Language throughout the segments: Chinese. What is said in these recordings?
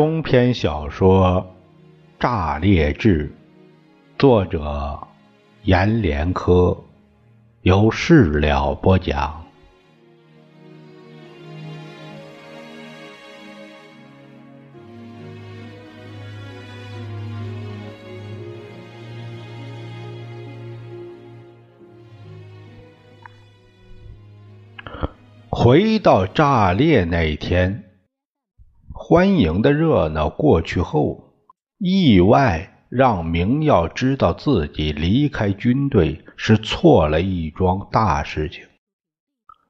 中篇小说《炸裂志》，作者阎连科，由事了播讲。回到炸裂那一天。欢迎的热闹过去后，意外让明耀知道自己离开军队是错了一桩大事情。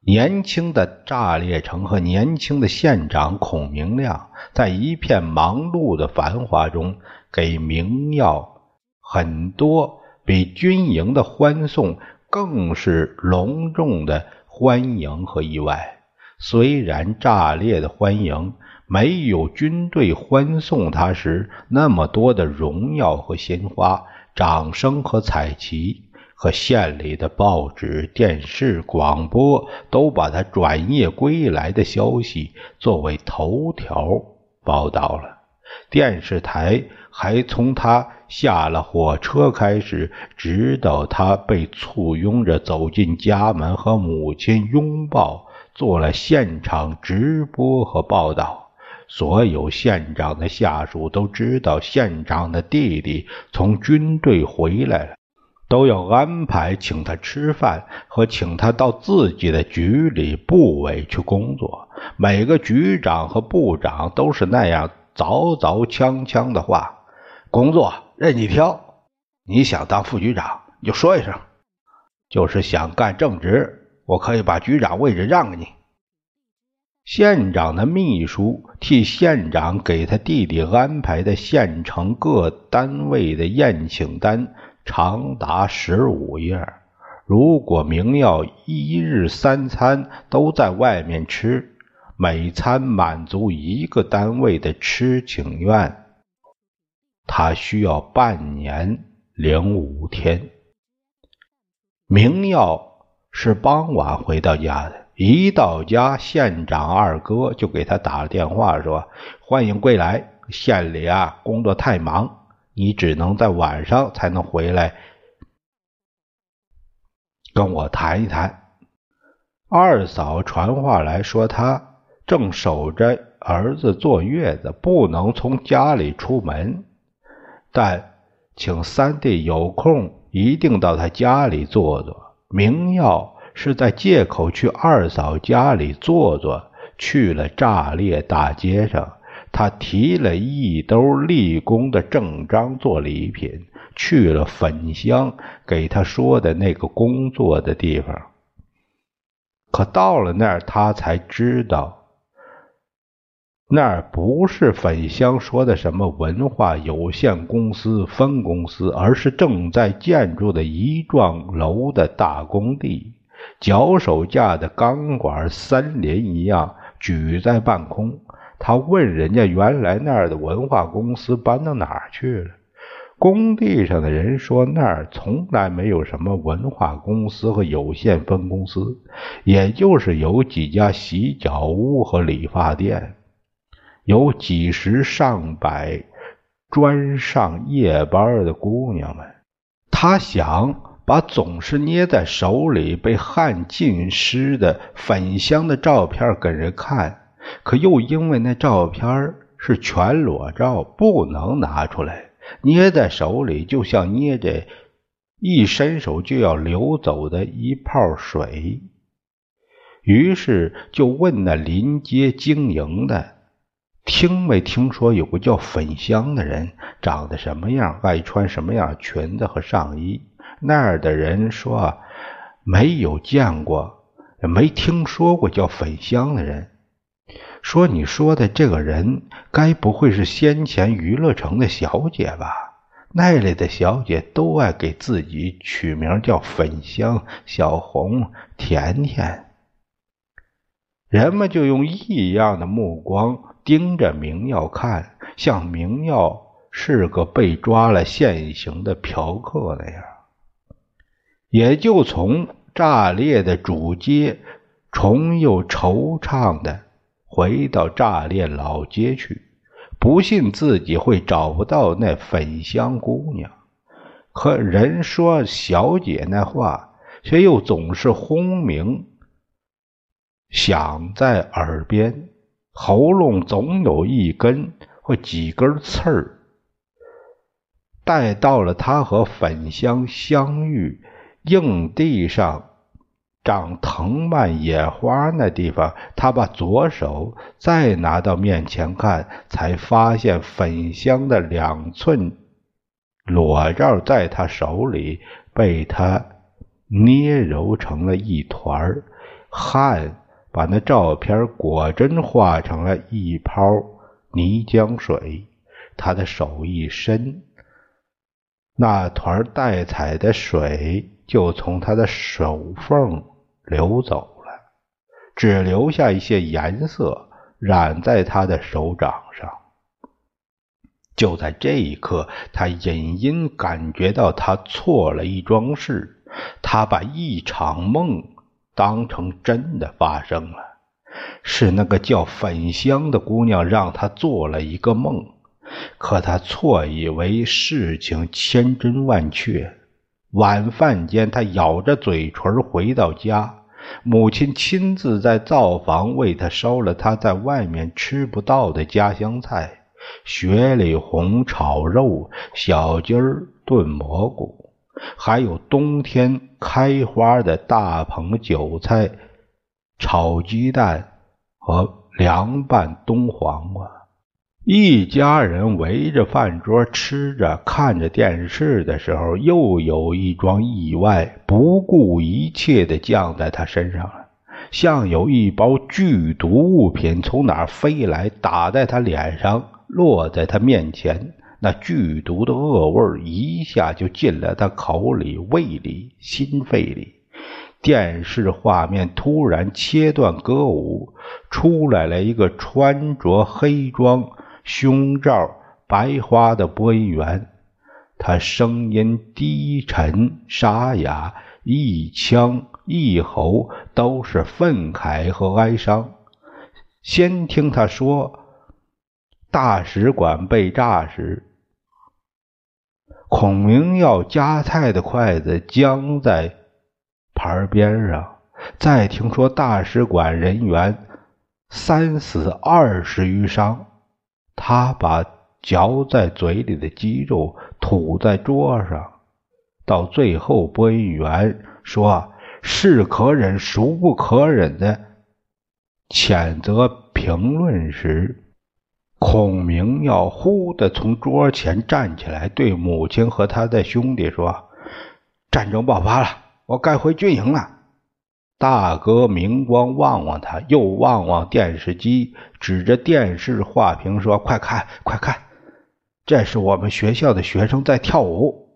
年轻的炸裂城和年轻的县长孔明亮，在一片忙碌的繁华中，给明耀很多比军营的欢送更是隆重的欢迎和意外。虽然炸裂的欢迎。没有军队欢送他时那么多的荣耀和鲜花、掌声和彩旗，和县里的报纸、电视、广播都把他转业归来的消息作为头条报道了。电视台还从他下了火车开始，直到他被簇拥着走进家门和母亲拥抱，做了现场直播和报道。所有县长的下属都知道，县长的弟弟从军队回来了，都要安排请他吃饭和请他到自己的局里部委去工作。每个局长和部长都是那样凿凿锵锵的话：“工作任你挑，你想当副局长你就说一声；就是想干正职，我可以把局长位置让给你。”县长的秘书替县长给他弟弟安排的县城各单位的宴请单长达十五页。如果明耀一日三餐都在外面吃，每餐满足一个单位的吃请愿，他需要半年零五天。明耀是傍晚回到家的。一到家，县长二哥就给他打了电话，说：“欢迎归来，县里啊工作太忙，你只能在晚上才能回来跟我谈一谈。”二嫂传话来说，她正守着儿子坐月子，不能从家里出门，但请三弟有空一定到他家里坐坐。明要。是在借口去二嫂家里坐坐，去了炸裂大街上，他提了一兜立功的证章做礼品，去了粉香给他说的那个工作的地方。可到了那儿，他才知道，那儿不是粉香说的什么文化有限公司分公司，而是正在建筑的一幢楼的大工地。脚手架的钢管森林一样举在半空。他问人家：“原来那儿的文化公司搬到哪儿去了？”工地上的人说：“那儿从来没有什么文化公司和有限分公司，也就是有几家洗脚屋和理发店，有几十上百专上夜班的姑娘们。”他想。把总是捏在手里被汗浸湿的粉香的照片给人看，可又因为那照片是全裸照，不能拿出来。捏在手里就像捏着一伸手就要流走的一泡水。于是就问那临街经营的，听没听说有个叫粉香的人，长得什么样，爱穿什么样裙子和上衣？那儿的人说没有见过，没听说过叫粉香的人。说你说的这个人，该不会是先前娱乐城的小姐吧？那里的小姐都爱给自己取名叫粉香、小红、甜甜。人们就用异样的目光盯着明耀看，像明耀是个被抓了现行的嫖客那样。也就从炸裂的主街重又惆怅的回到炸裂老街去，不信自己会找不到那粉香姑娘。可人说小姐那话，却又总是轰鸣响在耳边，喉咙总有一根或几根刺儿。待到了他和粉香相遇，硬地上长藤蔓野花那地方，他把左手再拿到面前看，才发现粉香的两寸裸照在他手里被他捏揉成了一团儿汗把那照片果真化成了一泡泥浆水。他的手一伸。那团带彩的水就从他的手缝流走了，只留下一些颜色染在他的手掌上。就在这一刻，他隐隐感觉到他错了一桩事，他把一场梦当成真的发生了，是那个叫粉香的姑娘让他做了一个梦。可他错以为事情千真万确。晚饭间，他咬着嘴唇回到家，母亲亲自在灶房为他烧了他在外面吃不到的家乡菜：雪里红炒肉、小鸡儿炖蘑菇，还有冬天开花的大棚韭菜炒鸡蛋和凉拌冬黄瓜。一家人围着饭桌吃着、看着电视的时候，又有一桩意外不顾一切的降在他身上了，像有一包剧毒物品从哪儿飞来，打在他脸上，落在他面前。那剧毒的恶味一下就进了他口里、胃里、心肺里。电视画面突然切断歌舞，出来了一个穿着黑装。胸罩白花的播音员，他声音低沉沙哑，一腔一喉都是愤慨和哀伤。先听他说，大使馆被炸时，孔明要夹菜的筷子僵在盘边上；再听说大使馆人员三死二十余伤。他把嚼在嘴里的鸡肉吐在桌上，到最后，播音员说：“是可忍，孰不可忍”的谴责评论时，孔明要忽地从桌前站起来，对母亲和他的兄弟说：“战争爆发了，我该回军营了。”大哥明光望望他，又望望电视机，指着电视画屏说：“快看，快看，这是我们学校的学生在跳舞。”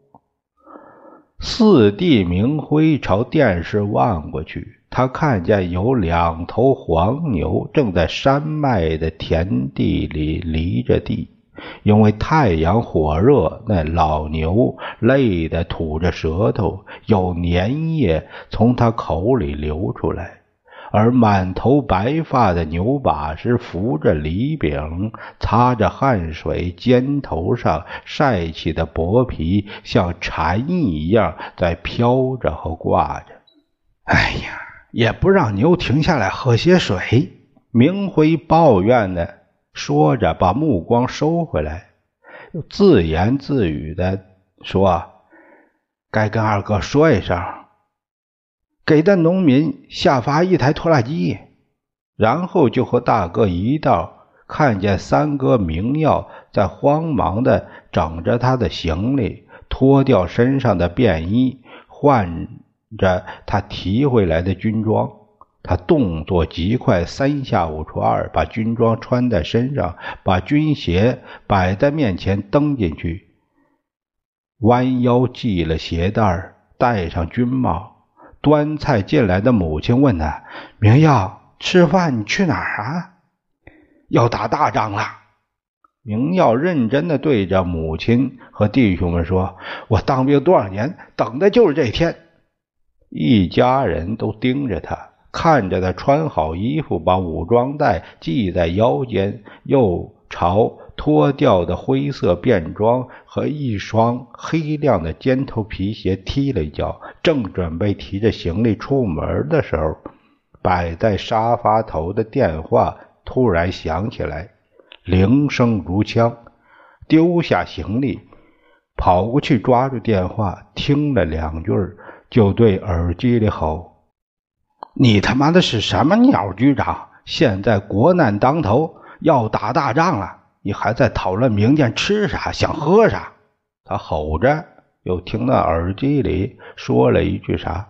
四弟明辉朝电视望过去，他看见有两头黄牛正在山脉的田地里犁着地。因为太阳火热，那老牛累得吐着舌头，有粘液从他口里流出来。而满头白发的牛把式扶着犁柄，擦着汗水，肩头上晒起的薄皮像蝉翼一样在飘着和挂着。哎呀，也不让牛停下来喝些水。明辉抱怨的。说着，把目光收回来，又自言自语的说：“该跟二哥说一声，给的农民下发一台拖拉机。”然后就和大哥一道，看见三哥明耀在慌忙的整着他的行李，脱掉身上的便衣，换着他提回来的军装。他动作极快，三下五除二把军装穿在身上，把军鞋摆在面前，蹬进去，弯腰系了鞋带儿，戴上军帽。端菜进来的母亲问他：“明耀，吃饭你去哪儿啊？”“要打大仗了。”明耀认真的对着母亲和弟兄们说：“我当兵多少年，等的就是这天。”一家人都盯着他。看着他穿好衣服，把武装带系在腰间，又朝脱掉的灰色便装和一双黑亮的尖头皮鞋，踢了一脚，正准备提着行李出门的时候，摆在沙发头的电话突然响起来，铃声如枪。丢下行李，跑过去抓住电话，听了两句，就对耳机里吼：“你他妈的是什么鸟局长？现在国难当头，要打大仗了，你还在讨论明天吃啥、想喝啥？”他吼着，又听到耳机里说了一句啥，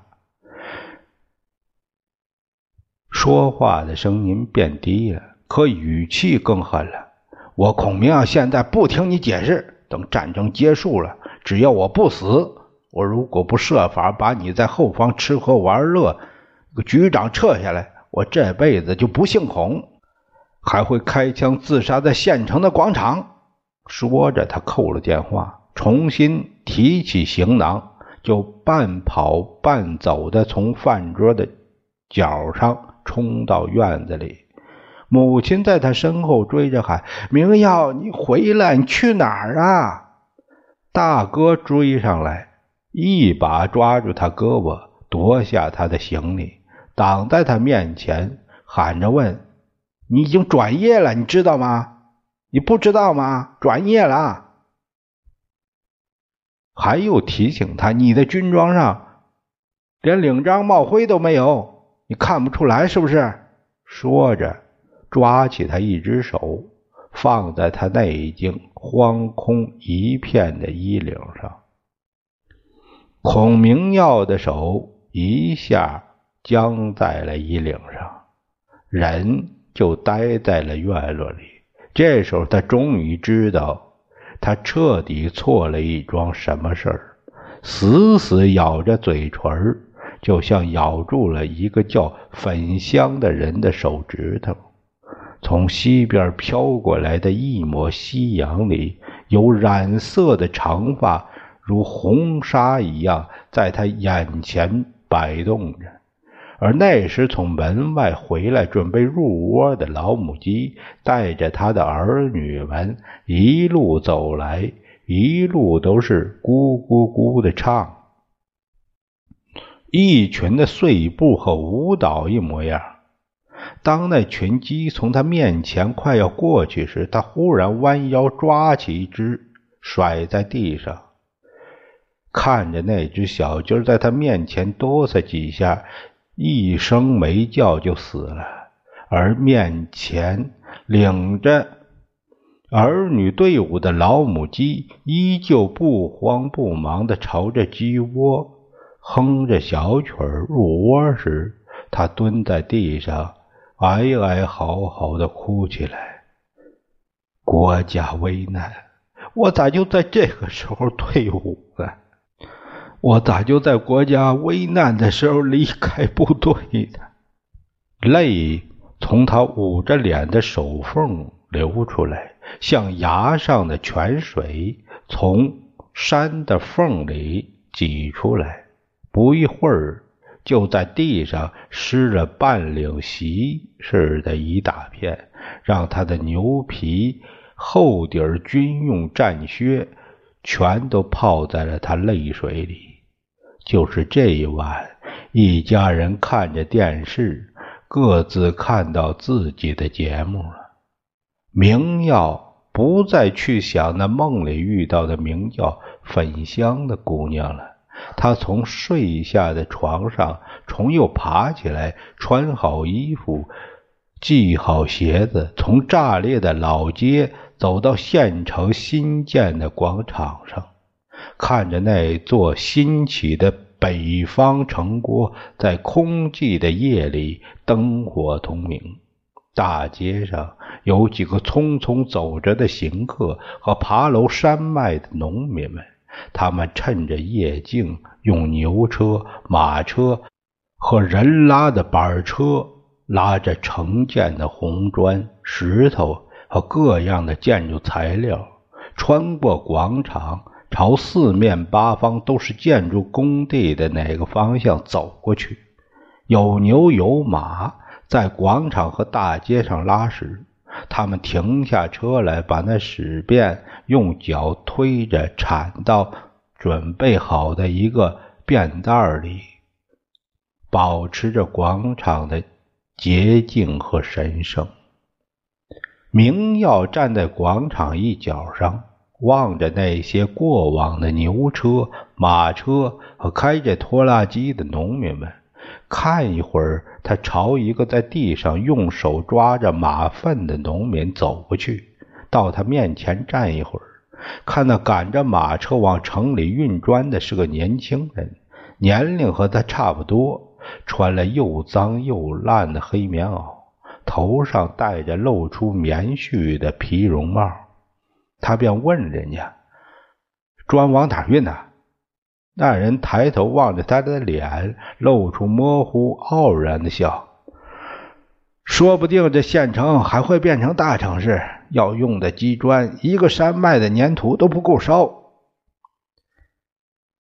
说话的声音变低了，可语气更狠了。我孔明啊，现在不听你解释。等战争结束了，只要我不死，我如果不设法把你在后方吃喝玩乐局长撤下来，我这辈子就不姓孔，还会开枪自杀在县城的广场。说着，他扣了电话，重新提起行囊，就半跑半走的从饭桌的角上冲到院子里。母亲在他身后追着喊：“明耀，你回来！你去哪儿啊？”大哥追上来，一把抓住他胳膊，夺下他的行李，挡在他面前，喊着问：“你已经转业了，你知道吗？你不知道吗？转业了。”还又提醒他：“你的军装上连领章帽徽都没有，你看不出来是不是？”说着。抓起他一只手，放在他那已经荒空一片的衣领上。孔明耀的手一下僵在了衣领上，人就呆在了院落里。这时候，他终于知道，他彻底错了一桩什么事儿，死死咬着嘴唇，就像咬住了一个叫粉香的人的手指头。从西边飘过来的一抹夕阳里，有染色的长发如红纱一样在他眼前摆动着。而那时从门外回来准备入窝的老母鸡，带着它的儿女们一路走来，一路都是咕咕咕的唱，一群的碎步和舞蹈一模样。当那群鸡从他面前快要过去时，他忽然弯腰抓起一只，甩在地上。看着那只小鸡在他面前哆嗦几下，一声没叫就死了。而面前领着儿女队伍的老母鸡，依旧不慌不忙地朝着鸡窝哼着小曲儿。入窝时，他蹲在地上。哀哀嚎嚎的哭起来。国家危难，我咋就在这个时候退伍了？我咋就在国家危难的时候离开部队呢？泪从他捂着脸的手缝流出来，像崖上的泉水从山的缝里挤出来。不一会儿。就在地上湿了半领席似的一大片，让他的牛皮厚底军用战靴全都泡在了他泪水里。就是这一晚，一家人看着电视，各自看到自己的节目了。明耀不再去想那梦里遇到的名叫粉香的姑娘了。他从睡下的床上重又爬起来，穿好衣服，系好鞋子，从炸裂的老街走到县城新建的广场上，看着那座新起的北方城郭在空寂的夜里灯火通明。大街上有几个匆匆走着的行客和爬楼山脉的农民们。他们趁着夜静，用牛车、马车和人拉的板车，拉着城建的红砖、石头和各样的建筑材料，穿过广场，朝四面八方都是建筑工地的哪个方向走过去。有牛有马在广场和大街上拉屎，他们停下车来，把那屎便用脚推着铲到准备好的一个便袋里，保持着广场的洁净和神圣。明耀站在广场一角上，望着那些过往的牛车、马车和开着拖拉机的农民们。看一会儿，他朝一个在地上用手抓着马粪的农民走过去，到他面前站一会儿，看那赶着马车往城里运砖的是个年轻人，年龄和他差不多，穿了又脏又烂的黑棉袄，头上戴着露出棉絮的皮绒帽，他便问人家：“砖往哪运呢？”那人抬头望着他的脸，露出模糊傲然的笑。说不定这县城还会变成大城市，要用的基砖，一个山脉的粘土都不够烧。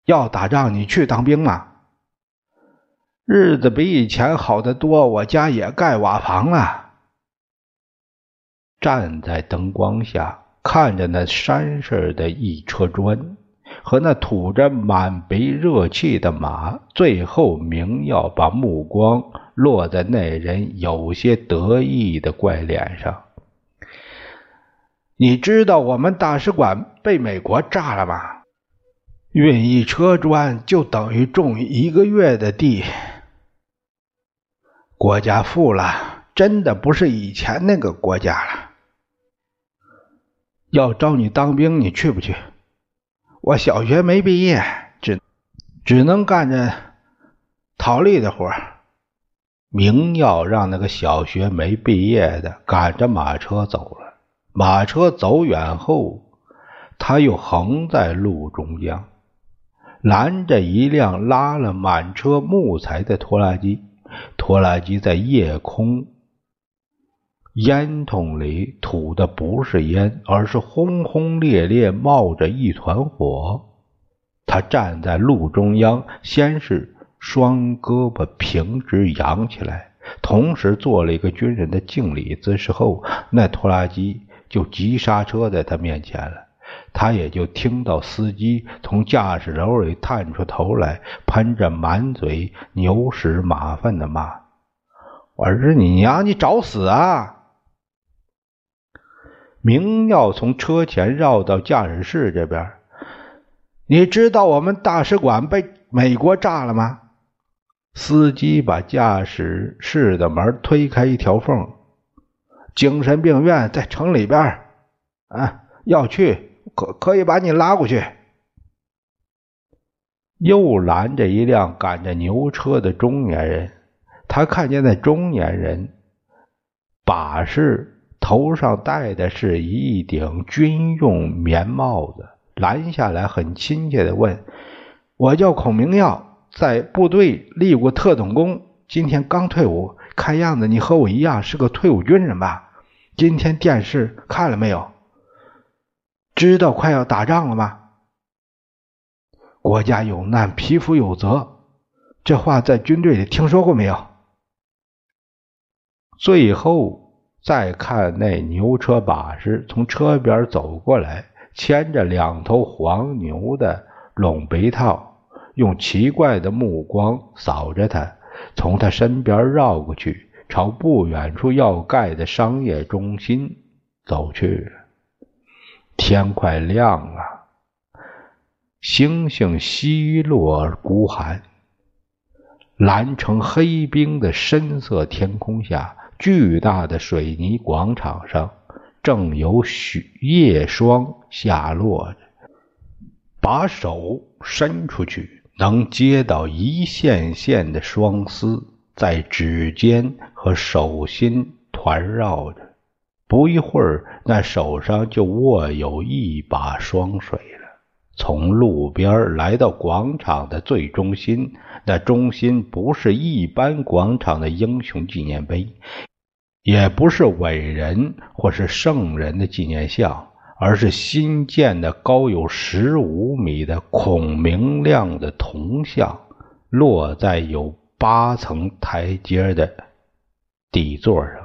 要打仗，你去当兵吗？日子比以前好得多，我家也盖瓦房了。站在灯光下，看着那山似的一车砖。和那吐着满鼻热气的马，最后明耀把目光落在那人有些得意的怪脸上。你知道我们大使馆被美国炸了吗？运一车砖就等于种一个月的地。国家富了，真的不是以前那个国家了。要招你当兵，你去不去？我小学没毕业，只只能干着陶力的活明耀让那个小学没毕业的赶着马车走了。马车走远后，他又横在路中央，拦着一辆拉了满车木材的拖拉机。拖拉机在夜空。烟筒里吐的不是烟，而是轰轰烈烈冒着一团火。他站在路中央，先是双胳膊平直扬起来，同时做了一个军人的敬礼姿势。后，那拖拉机就急刹车在他面前了。他也就听到司机从驾驶楼里探出头来，喷着满嘴牛屎马粪的骂：“我日你娘！你找死啊！”明耀从车前绕到驾驶室这边，你知道我们大使馆被美国炸了吗？司机把驾驶室的门推开一条缝，精神病院在城里边，啊，要去可可以把你拉过去。又拦着一辆赶着牛车的中年人，他看见那中年人把式。头上戴的是一顶军用棉帽子，拦下来很亲切的问：“我叫孔明耀，在部队立过特种功，今天刚退伍。看样子你和我一样是个退伍军人吧？今天电视看了没有？知道快要打仗了吗？国家有难，匹夫有责，这话在军队里听说过没有？”最后。再看那牛车把式从车边走过来，牵着两头黄牛的拢背套，用奇怪的目光扫着他，从他身边绕过去，朝不远处要盖的商业中心走去。天快亮了，星星稀落而孤寒，蓝成黑冰的深色天空下。巨大的水泥广场上，正有雪夜霜下落着。把手伸出去，能接到一线线的霜丝，在指尖和手心团绕着。不一会儿，那手上就握有一把双水了。从路边来到广场的最中心，那中心不是一般广场的英雄纪念碑，也不是伟人或是圣人的纪念像，而是新建的高有十五米的孔明亮的铜像，落在有八层台阶的底座上。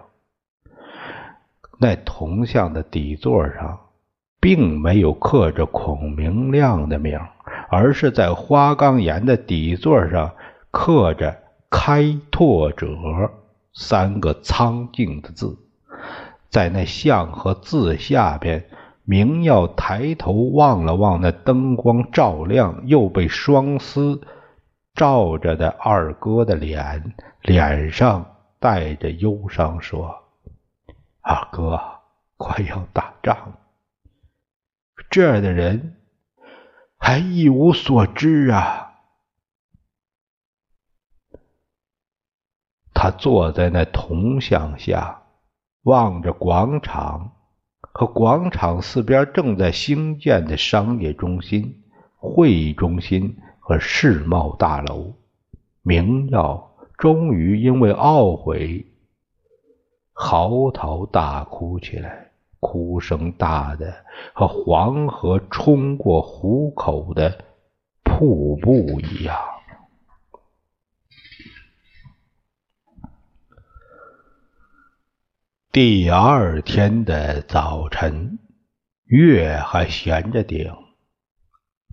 那铜像的底座上并没有刻着孔明亮的名，而是在花岗岩的底座上刻着“开拓者”三个苍劲的字。在那像和字下边，明耀抬头望了望那灯光照亮又被双丝照着的二哥的脸，脸上带着忧伤说。二哥，快要打仗，这儿的人还一无所知啊！他坐在那铜像下，望着广场和广场四边正在兴建的商业中心、会议中心和世贸大楼。明耀终于因为懊悔。嚎啕大哭起来，哭声大的和黄河冲过虎口的瀑布一样。第二天的早晨，月还悬着顶，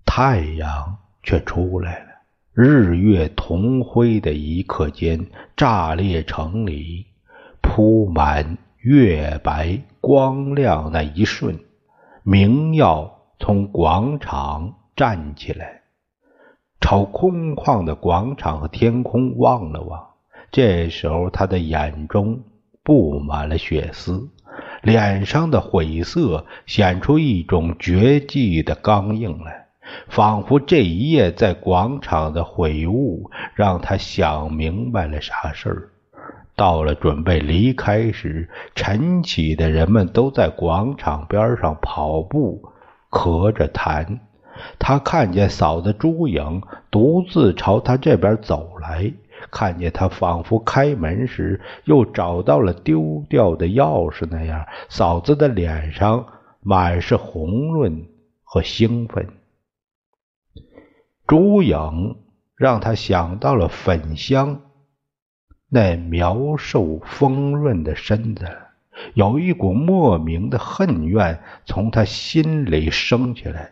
太阳却出来了。日月同辉的一刻间，炸裂城里。铺满月白光亮那一瞬，明耀从广场站起来，朝空旷的广场和天空望了望。这时候，他的眼中布满了血丝，脸上的晦涩显出一种绝技的刚硬来，仿佛这一夜在广场的悔悟让他想明白了啥事儿。到了准备离开时，晨起的人们都在广场边上跑步、咳着痰。他看见嫂子朱颖独自朝他这边走来，看见他仿佛开门时又找到了丢掉的钥匙那样，嫂子的脸上满是红润和兴奋。朱颖让他想到了粉香。那苗瘦丰润的身子，有一股莫名的恨怨从他心里升起来。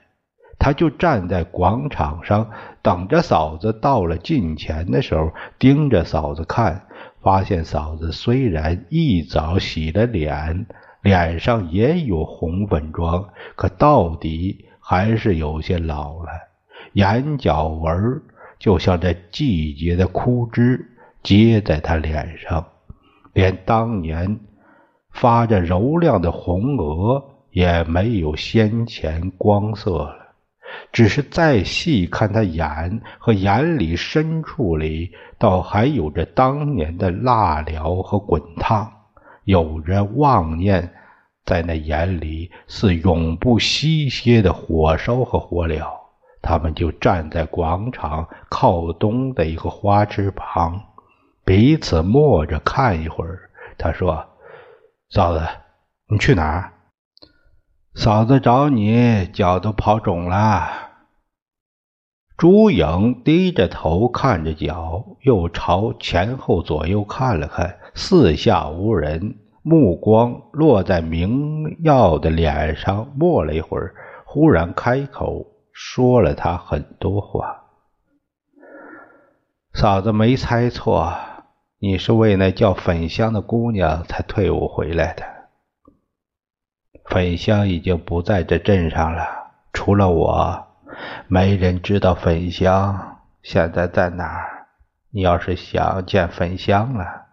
他就站在广场上，等着嫂子到了近前的时候，盯着嫂子看。发现嫂子虽然一早洗了脸，脸上也有红粉妆，可到底还是有些老了，眼角纹就像这季节的枯枝。接在他脸上，连当年发着柔亮的红额也没有先前光色了。只是再细看他眼和眼里深处里，倒还有着当年的蜡燎和滚烫，有着妄念在那眼里，似永不熄歇的火烧和火燎。他们就站在广场靠东的一个花池旁。彼此摸着看一会儿，他说：“嫂子，你去哪儿？”嫂子找你，脚都跑肿了。朱颖低着头看着脚，又朝前后左右看了看，四下无人，目光落在明耀的脸上，默了一会儿，忽然开口说了他很多话。嫂子没猜错。你是为那叫粉香的姑娘才退伍回来的。粉香已经不在这镇上了，除了我，没人知道粉香现在在哪儿。你要是想见粉香了，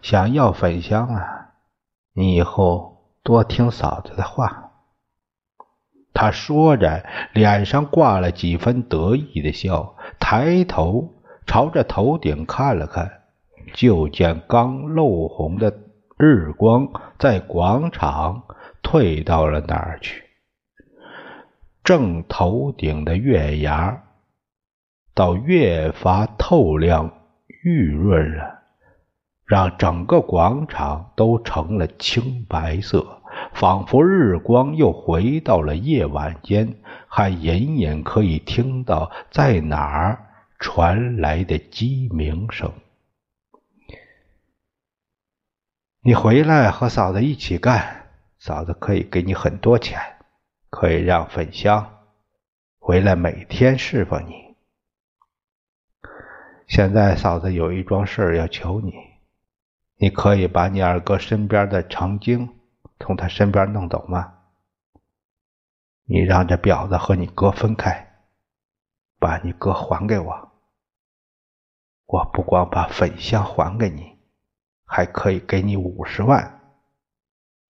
想要粉香了，你以后多听嫂子的话。他说着，脸上挂了几分得意的笑，抬头朝着头顶看了看。就见刚露红的日光在广场退到了哪儿去？正头顶的月牙倒越发透亮玉润了，让整个广场都成了青白色，仿佛日光又回到了夜晚间，还隐隐可以听到在哪儿传来的鸡鸣声。你回来和嫂子一起干，嫂子可以给你很多钱，可以让粉香回来每天侍奉你。现在嫂子有一桩事要求你，你可以把你二哥身边的长经从他身边弄走吗？你让这婊子和你哥分开，把你哥还给我。我不光把粉香还给你，还可以给你五十万。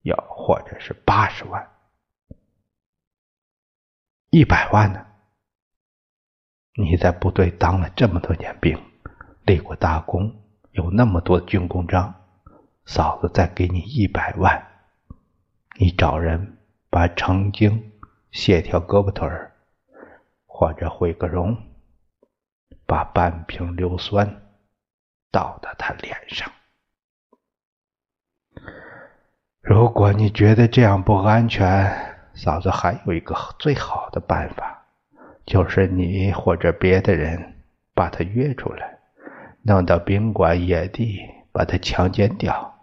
要或者是八十万、一百万呢？你在部队当了这么多年兵，立过大功，有那么多军功章，嫂子再给你一百万，你找人把程经卸条胳膊腿儿，或者毁个容，把半瓶硫酸倒到他脸上。如果你觉得这样不安全，嫂子还有一个最好的办法，就是你或者别的人把他约出来，弄到宾馆野地把他强奸掉。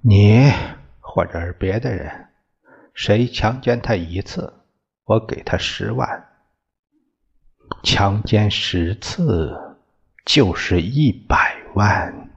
你或者是别的人，谁强奸他一次，我给他十万；强奸十次，就是一百万。